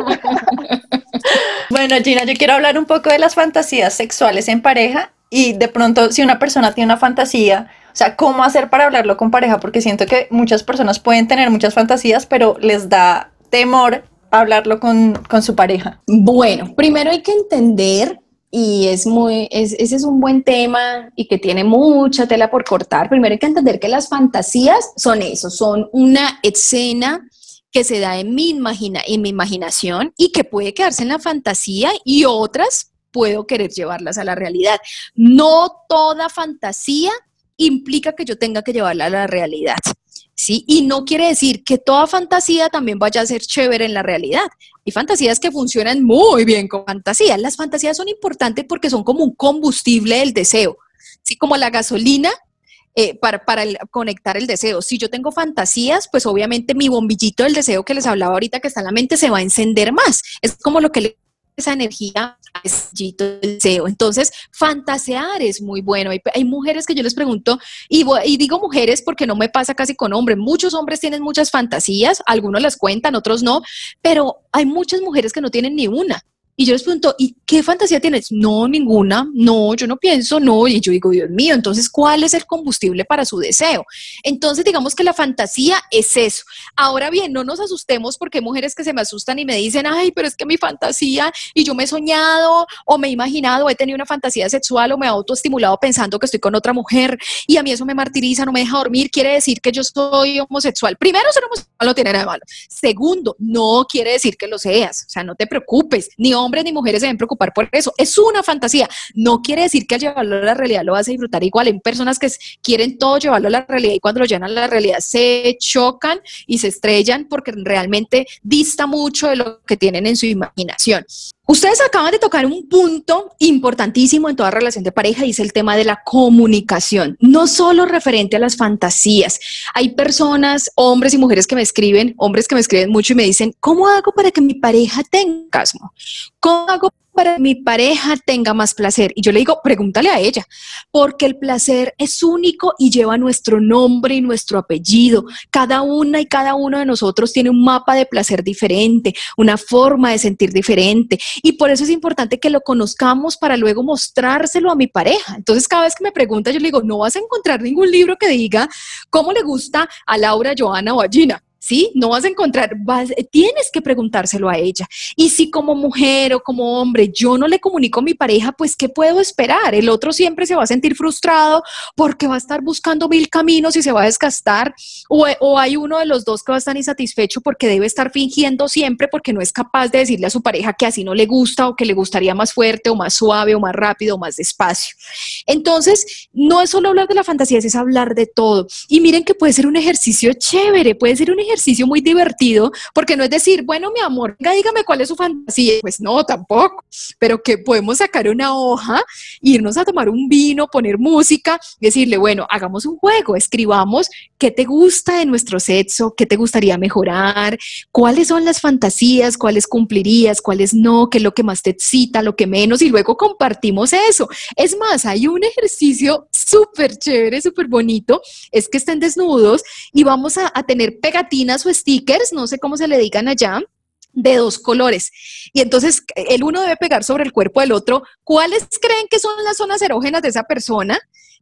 bueno, Gina, yo quiero hablar un poco de las fantasías sexuales en pareja y de pronto si una persona tiene una fantasía, o sea, ¿cómo hacer para hablarlo con pareja? Porque siento que muchas personas pueden tener muchas fantasías, pero les da temor hablarlo con, su pareja? Bueno, primero hay que entender y es muy, ese es un buen tema y que tiene mucha tela por cortar. Primero hay que entender que las fantasías son eso, son una escena que se da en mi, imagina, en mi imaginación y que puede quedarse en la fantasía y otras puedo querer llevarlas a la realidad. No toda fantasía implica que yo tenga que llevarla a la realidad. ¿Sí? Y no quiere decir que toda fantasía también vaya a ser chévere en la realidad. Hay fantasías que funcionan muy bien con fantasía. Las fantasías son importantes porque son como un combustible del deseo, ¿sí? Como la gasolina eh, para, conectar el deseo. Si yo tengo fantasías, pues obviamente mi bombillito del deseo que les hablaba ahorita que está en la mente se va a encender más. Es como lo que le esa energía del deseo. Entonces, fantasear es muy bueno. Hay, mujeres que yo les pregunto, y, y, digo mujeres porque no me pasa casi con hombres. Muchos hombres tienen muchas fantasías, algunos las cuentan, otros no, pero hay muchas mujeres que no tienen ni una. Y yo les pregunto, ¿y qué fantasía tienes? No, ninguna, no, yo no pienso, no. Y yo digo, Dios mío, entonces, ¿cuál es el combustible para su deseo? Entonces, digamos que la fantasía es eso. Ahora bien, no nos asustemos porque hay mujeres que se me asustan y me dicen, ay, pero es que mi fantasía, y yo me he soñado o me he imaginado, he tenido una fantasía sexual o me he autoestimulado pensando que estoy con otra mujer y a mí eso me martiriza, no me deja dormir, quiere decir que yo soy homosexual. Primero, ser homosexual no tiene nada de malo. Segundo, no quiere decir que lo seas, o sea, no te preocupes, ni hombres ni mujeres se deben preocupar por eso. Es una fantasía. No quiere decir que al llevarlo a la realidad lo vas a disfrutar igual. Hay personas que quieren todo llevarlo a la realidad y cuando lo llevan a la realidad se chocan y se estrellan porque realmente dista mucho de lo que tienen en su imaginación. Ustedes acaban de tocar un punto importantísimo en toda relación de pareja y es el tema de la comunicación, no solo referente a las fantasías. Hay personas, hombres y mujeres que me escriben, hombres que me escriben mucho y me dicen, ¿cómo hago para que mi pareja tenga orgasmo? ¿Cómo hago para que mi pareja tenga más placer? Y yo le digo, pregúntale a ella, porque el placer es único y lleva nuestro nombre y nuestro apellido. Cada una y cada uno de nosotros tiene un mapa de placer diferente, una forma de sentir diferente. Y por eso es importante que lo conozcamos para luego mostrárselo a mi pareja. Entonces, cada vez que me pregunta, yo le digo, no vas a encontrar ningún libro que diga cómo le gusta a Laura, Joana o a Gina. ¿Sí? No vas a encontrar, tienes que preguntárselo a ella. Y si como mujer o como hombre yo no le comunico a mi pareja, pues ¿qué puedo esperar? El otro siempre se va a sentir frustrado porque va a estar buscando mil caminos y se va a desgastar. O, o hay uno de los dos que va a estar insatisfecho porque debe estar fingiendo siempre porque no es capaz de decirle a su pareja que así no le gusta o que le gustaría más fuerte o más suave o más rápido o más despacio. Entonces, no es solo hablar de la fantasía, es hablar de todo. Y miren que puede ser un ejercicio chévere, puede ser un ejercicio ejercicio muy divertido, porque no es decir, bueno, mi amor, dígame cuál es su fantasía. Pues no, tampoco, pero que podemos sacar una hoja, irnos a tomar un vino, poner música, decirle, bueno, hagamos un juego, escribamos qué te gusta de nuestro sexo, qué te gustaría mejorar, cuáles son las fantasías, cuáles cumplirías, cuáles no, qué es lo que más te excita, lo que menos, y luego compartimos eso. Es más, hay un ejercicio súper chévere, súper bonito, es que estén desnudos y vamos a, a tener pegatinas o stickers, no sé cómo se le digan allá, de dos colores. Y entonces el uno debe pegar sobre el cuerpo del otro. ¿Cuáles creen que son las zonas erógenas de esa persona?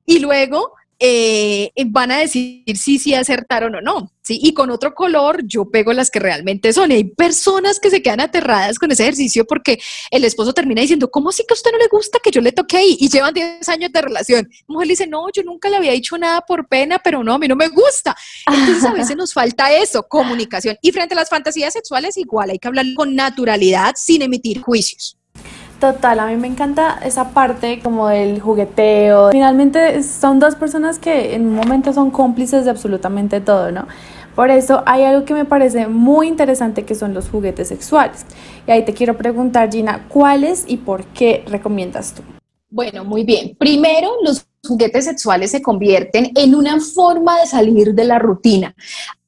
Y luego eh, van a decir si sí acertaron o no. ¿sí? Y con otro color yo pego las que realmente son. Y hay personas que se quedan aterradas con ese ejercicio porque el esposo termina diciendo, ¿cómo así que a usted no le gusta que yo le toque ahí? Y llevan 10 años de relación. La mujer le dice, no, yo nunca le había dicho nada por pena, pero no, a mí no me gusta. Entonces a veces nos falta eso, comunicación. Y frente a las fantasías sexuales igual, hay que hablar con naturalidad sin emitir juicios. Total, a mí me encanta esa parte como del jugueteo. Finalmente son dos personas que en un momento son cómplices de absolutamente todo, ¿no? Por eso hay algo que me parece muy interesante que son los juguetes sexuales. Y ahí te quiero preguntar, Gina, ¿cuáles y por qué recomiendas tú? Bueno, muy bien. Primero, los juguetes sexuales se convierten en una forma de salir de la rutina.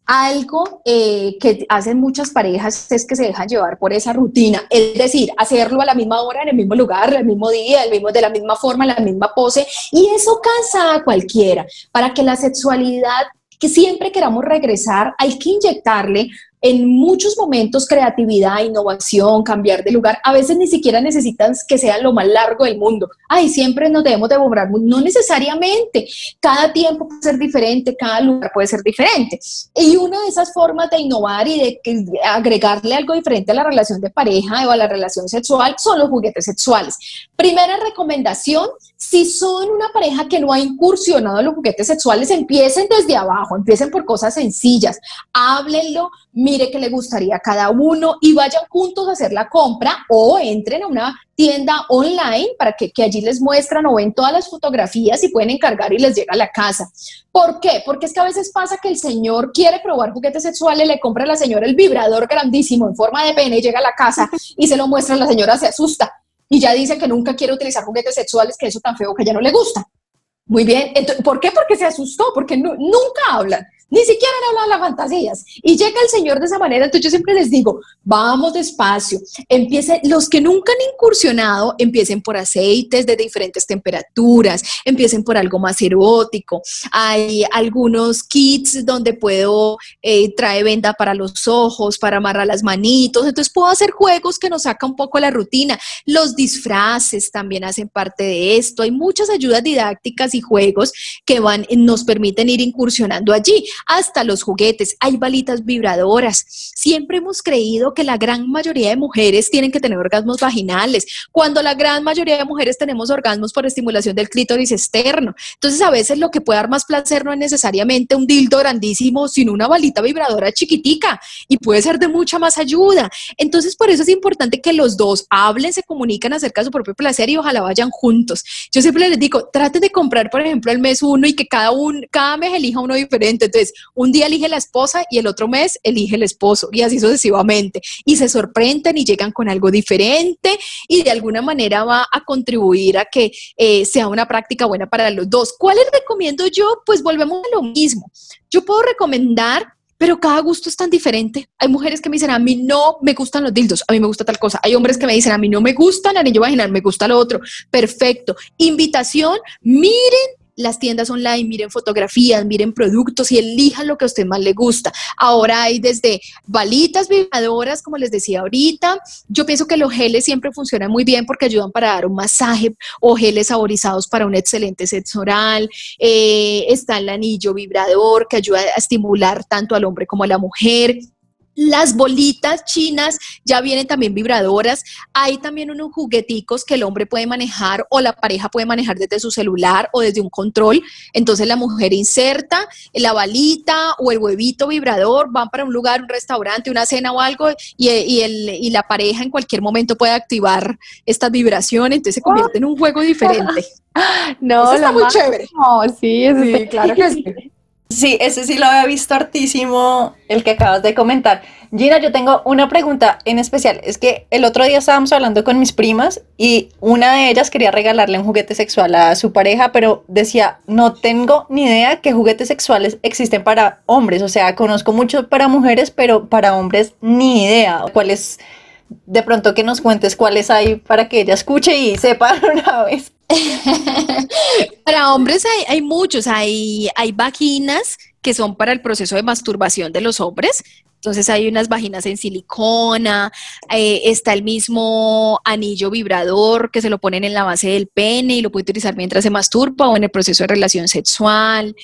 Algo eh, que hacen muchas parejas es que se dejan llevar por esa rutina, es decir, hacerlo a la misma hora, en el mismo lugar, el mismo día, el mismo, de la misma forma, la misma pose, y eso cansa a cualquiera. Para que la sexualidad que siempre queramos regresar, hay que inyectarle en muchos momentos creatividad, innovación, cambiar de lugar. A veces ni siquiera necesitan que sea lo más largo del mundo. Ay, siempre nos debemos devorar. No necesariamente. Cada tiempo puede ser diferente, cada lugar puede ser diferente. Y una de esas formas de innovar y de, agregarle algo diferente a la relación de pareja o a la relación sexual son los juguetes sexuales. Primera recomendación, si son una pareja que no ha incursionado en los juguetes sexuales, empiecen desde abajo, empiecen por cosas sencillas, háblenlo, mire qué le gustaría a cada uno y vayan juntos a hacer la compra o entren a una tienda online para que, que, allí les muestran o ven todas las fotografías y pueden encargar y les llega a la casa. ¿Por qué? Porque es que a veces pasa que el señor quiere probar juguetes sexuales, le compra a la señora el vibrador grandísimo en forma de pene, llega a la casa y se lo muestra, la señora se asusta y ya dice que nunca quiere utilizar juguetes sexuales, que eso tan feo que ya no le gusta. Muy bien, ¿por qué? Porque se asustó, porque nunca hablan. Ni siquiera han hablado las fantasías. Y llega el Señor de esa manera. Entonces yo siempre les digo, vamos despacio. Empiecen, los que nunca han incursionado, empiecen por aceites de diferentes temperaturas, empiecen por algo más erótico. Hay algunos kits donde puedo eh, traer venda para los ojos, para amarrar las manitos. Entonces puedo hacer juegos que nos saca un poco la rutina. Los disfraces también hacen parte de esto. Hay muchas ayudas didácticas y juegos que van, nos permiten ir incursionando allí hasta los juguetes, hay balitas vibradoras. Siempre hemos creído que la gran mayoría de mujeres tienen que tener orgasmos vaginales, cuando la gran mayoría de mujeres tenemos orgasmos por estimulación del clítoris externo. Entonces, a veces lo que puede dar más placer no es necesariamente un dildo grandísimo, sino una balita vibradora chiquitica y puede ser de mucha más ayuda. Entonces, por eso es importante que los dos hablen, se comunican acerca de su propio placer y ojalá vayan juntos. Yo siempre les digo, traten de comprar, por ejemplo, el mes uno y que cada, un, cada mes elija uno diferente. Entonces, un día elige la esposa y el otro mes elige el esposo y así sucesivamente. Y se sorprenden y llegan con algo diferente y de alguna manera va a contribuir a que eh, sea una práctica buena para los dos. ¿Cuáles recomiendo yo? Pues volvemos a lo mismo. Yo puedo recomendar pero cada gusto es tan diferente. Hay mujeres que me dicen, a mí no me gustan los dildos, a mí me gusta tal cosa. Hay hombres que me dicen, a mí no me gusta el anillo vaginal, me gusta lo otro. Perfecto. Invitación, miren las tiendas online, miren fotografías, miren productos y elijan lo que a usted más le gusta. Ahora hay desde balitas vibradoras, como les decía ahorita. Yo pienso que los geles siempre funcionan muy bien porque ayudan para dar un masaje o geles saborizados para un excelente sexo oral. Eh, está el anillo vibrador que ayuda a estimular tanto al hombre como a la mujer. Las bolitas chinas ya vienen también vibradoras. Hay también unos jugueticos que el hombre puede manejar o la pareja puede manejar desde su celular o desde un control. Entonces la mujer inserta la balita o el huevito vibrador, van para un lugar, un restaurante, una cena o algo y, y la pareja en cualquier momento puede activar estas vibraciones. Entonces se convierte en un juego diferente. No, está muy chévere. No, sí, sí, claro que sí. Sí, ese sí lo había visto hartísimo, el que acabas de comentar. Gina, yo tengo una pregunta en especial. Es que el otro día estábamos hablando con mis primas y una de ellas quería regalarle un juguete sexual a su pareja, pero decía, no tengo ni idea qué juguetes sexuales existen para hombres. O sea, conozco mucho para mujeres, pero para hombres ni idea. ¿Cuáles? De pronto que nos cuentes cuáles hay para que ella escuche y sepa una vez. para hombres hay, hay muchos, hay, hay vaginas que son para el proceso de masturbación de los hombres, entonces hay unas vaginas en silicona, eh, está el mismo anillo vibrador que se lo ponen en la base del pene y lo puede utilizar mientras se masturba o en el proceso de relación sexual.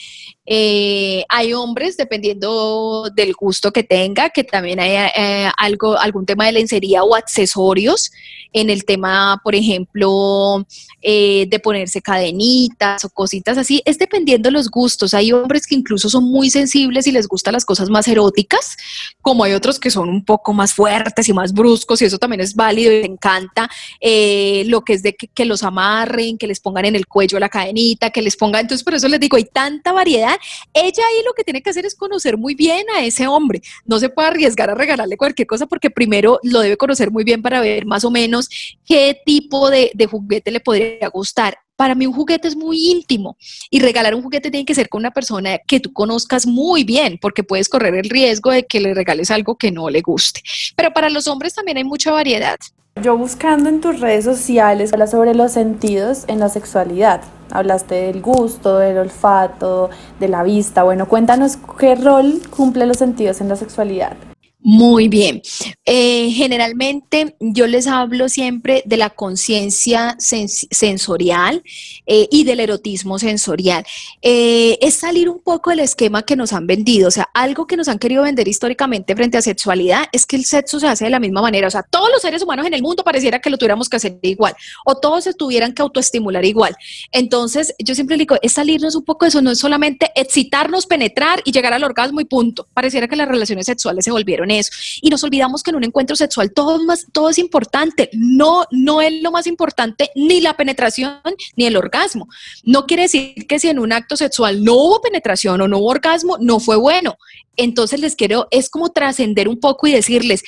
Eh, hay hombres, dependiendo del gusto que tenga, que también hay eh, algo, algún tema de lencería o accesorios en el tema, por ejemplo, de ponerse cadenitas o cositas así. Es dependiendo de los gustos. Hay hombres que incluso son muy sensibles y les gustan las cosas más eróticas como hay otros que son un poco más fuertes y más bruscos y eso también es válido y me encanta eh, lo que es de que, los amarren, que les pongan en el cuello la cadenita, que les pongan, entonces por eso les digo, hay tanta variedad. Ella ahí lo que tiene que hacer es conocer muy bien a ese hombre, no se puede arriesgar a regalarle cualquier cosa porque primero lo debe conocer muy bien para ver más o menos qué tipo de, de juguete le podría gustar para mí un juguete es muy íntimo y regalar un juguete tiene que ser con una persona que tú conozcas muy bien porque puedes correr el riesgo de que le regales algo que no le guste. Pero para los hombres también hay mucha variedad. Yo buscando en tus redes sociales, hablas sobre los sentidos en la sexualidad. Hablaste del gusto, del olfato, de la vista. Bueno, cuéntanos qué rol cumple los sentidos en la sexualidad. Muy bien. Eh, generalmente yo les hablo siempre de la conciencia sensorial eh, y del erotismo sensorial. Eh, es salir un poco del esquema que nos han vendido. O sea, algo que nos han querido vender históricamente frente a sexualidad es que el sexo se hace de la misma manera. O sea, todos los seres humanos en el mundo pareciera que lo tuviéramos que hacer igual o todos se tuvieran que autoestimular igual. Entonces, yo siempre digo, es salirnos un poco de eso, no es solamente excitarnos, penetrar y llegar al orgasmo y punto. Pareciera que las relaciones sexuales se volvieron eso. Y nos olvidamos que en un encuentro sexual todo, más, todo es importante. No, no es lo más importante ni la penetración ni el orgasmo. No quiere decir que si en un acto sexual no hubo penetración o no hubo orgasmo, no fue bueno. Entonces les quiero, es como trascender un poco y decirles,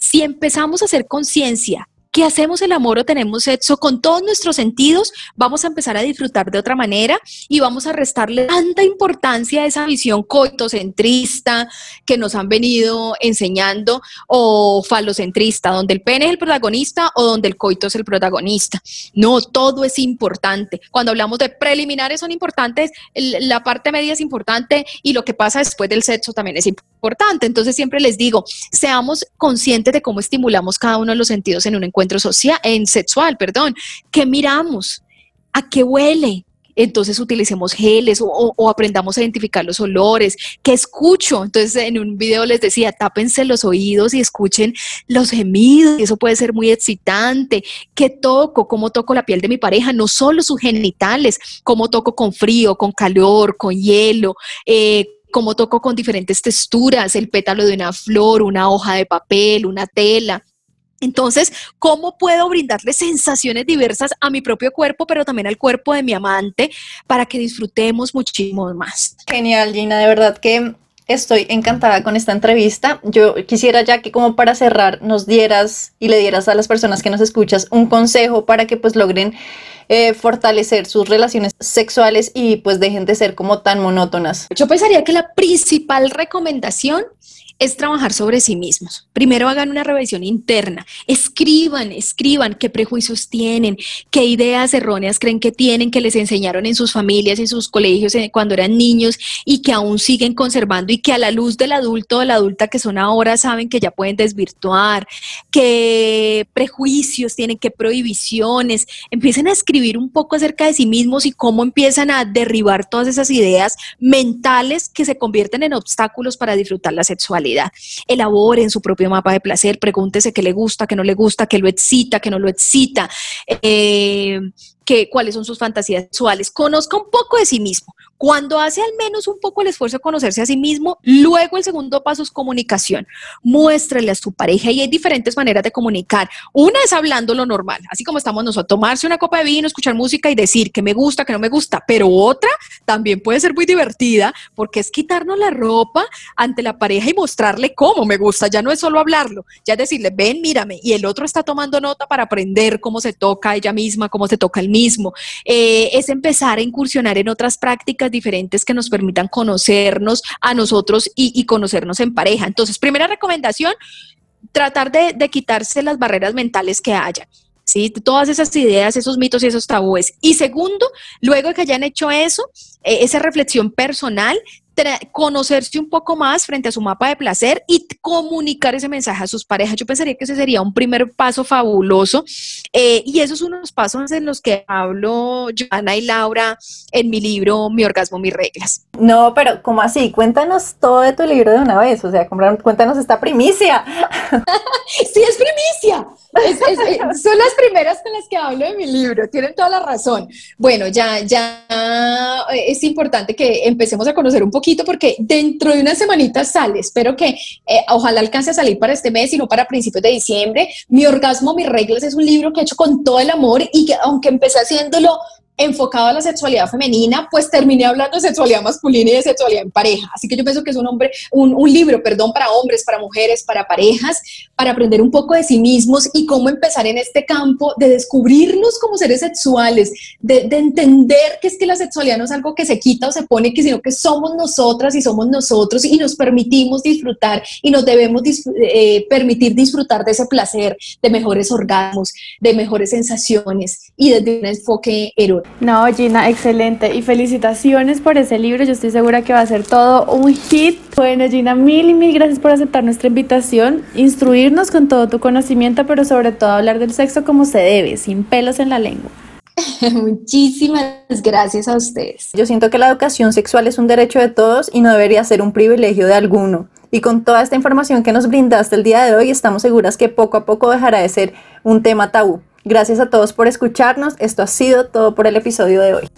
si empezamos a hacer conciencia que hacemos el amor o tenemos sexo con todos nuestros sentidos, vamos a empezar a disfrutar de otra manera y vamos a restarle tanta importancia a esa visión coitocentrista que nos han venido enseñando o falocentrista, donde el pene es el protagonista o donde el coito es el protagonista. No, todo es importante. Cuando hablamos de preliminares son importantes, la parte media es importante y lo que pasa después del sexo también es importante. Entonces siempre les digo, seamos conscientes de cómo estimulamos cada uno de los sentidos en un encuentro social, en sexual, perdón, ¿qué miramos? ¿A qué huele? Entonces utilicemos geles o, aprendamos a identificar los olores. ¿Qué escucho? Entonces en un video les decía, tápense los oídos y escuchen los gemidos. Eso puede ser muy excitante. ¿Qué toco? ¿Cómo toco la piel de mi pareja? No solo sus genitales, cómo toco con frío, con calor, con hielo. Eh, cómo toco con diferentes texturas, el pétalo de una flor, una hoja de papel, una tela. Entonces, ¿cómo puedo brindarle sensaciones diversas a mi propio cuerpo, pero también al cuerpo de mi amante para que disfrutemos muchísimo más? Genial, Gina, de verdad que estoy encantada con esta entrevista. Yo quisiera ya que como para cerrar nos dieras y le dieras a las personas que nos escuchas un consejo para que pues logren eh, fortalecer sus relaciones sexuales y pues dejen de ser como tan monótonas? Yo pensaría que la principal recomendación es trabajar sobre sí mismos. Primero hagan una revisión interna, escriban, escriban qué prejuicios tienen, qué ideas erróneas creen que tienen, que les enseñaron en sus familias, en sus colegios eh, cuando eran niños y que aún siguen conservando y que a la luz del adulto o la adulta que son ahora saben que ya pueden desvirtuar, qué prejuicios tienen, qué prohibiciones. Empiecen a escribir un poco acerca de sí mismos y cómo empiezan a derribar todas esas ideas mentales que se convierten en obstáculos para disfrutar la sexualidad. Elaboren su propio mapa de placer, pregúntese qué le gusta, qué no le gusta, qué lo excita, qué no lo excita. Eh, cuáles son sus fantasías sexuales, conozca un poco de sí mismo. Cuando hace al menos un poco el esfuerzo de conocerse a sí mismo, luego el segundo paso es comunicación. Muéstrele a su pareja y hay diferentes maneras de comunicar. Una es hablando lo normal, así como estamos nosotros, tomarse una copa de vino, escuchar música y decir que me gusta, que no me gusta, pero otra también puede ser muy divertida porque es quitarnos la ropa ante la pareja y mostrarle cómo me gusta. Ya no es solo hablarlo, ya es decirle, ven, mírame, y el otro está tomando nota para aprender cómo se toca ella misma, cómo se toca el mismo. Eh, es empezar a incursionar en otras prácticas diferentes que nos permitan conocernos a nosotros y, conocernos en pareja. Entonces, primera recomendación, tratar de, quitarse las barreras mentales que haya. ¿sí? Todas esas ideas, esos mitos y esos tabúes. Y segundo, luego de que hayan hecho eso, eh, esa reflexión personal, conocerse un poco más frente a su mapa de placer y comunicar ese mensaje a sus parejas. Yo pensaría que ese sería un primer paso fabuloso. Eh, y esos son unos pasos en los que hablo Joana y Laura en mi libro Mi orgasmo, mis reglas. No, pero ¿cómo así? Cuéntanos todo de tu libro de una vez. O sea, cuéntanos esta primicia. sí, es primicia. Eh, son las primeras con las que hablo de mi libro. Tienen toda la razón. Bueno, ya, ya eh, es importante que empecemos a conocer un poco porque dentro de unas semanitas sale, espero que eh, ojalá alcance a salir para este mes y no para principios de diciembre. Mi orgasmo, mis reglas es un libro que he hecho con todo el amor y que aunque empecé haciéndolo enfocado a la sexualidad femenina, pues terminé hablando de sexualidad masculina y de sexualidad en pareja. Así que yo pienso que es un hombre, un, un, libro, perdón, para hombres, para mujeres, para parejas, para aprender un poco de sí mismos y cómo empezar en este campo de descubrirnos como seres sexuales, de, de entender que es que la sexualidad no es algo que se quita o se pone, que sino que somos nosotras y somos nosotros y nos permitimos disfrutar y nos debemos eh, permitir disfrutar de ese placer, de mejores orgasmos, de mejores sensaciones y desde un enfoque erótico. No, Gina, excelente. Y felicitaciones por ese libro. Yo estoy segura que va a ser todo un hit. Bueno, Gina, mil y mil gracias por aceptar nuestra invitación, instruirnos con todo tu conocimiento, pero sobre todo hablar del sexo como se debe, sin pelos en la lengua. Muchísimas gracias a ustedes. Yo siento que la educación sexual es un derecho de todos y no debería ser un privilegio de alguno. Y con toda esta información que nos brindaste el día de hoy, estamos seguras que poco a poco dejará de ser un tema tabú. Gracias a todos por escucharnos. Esto ha sido todo por el episodio de hoy.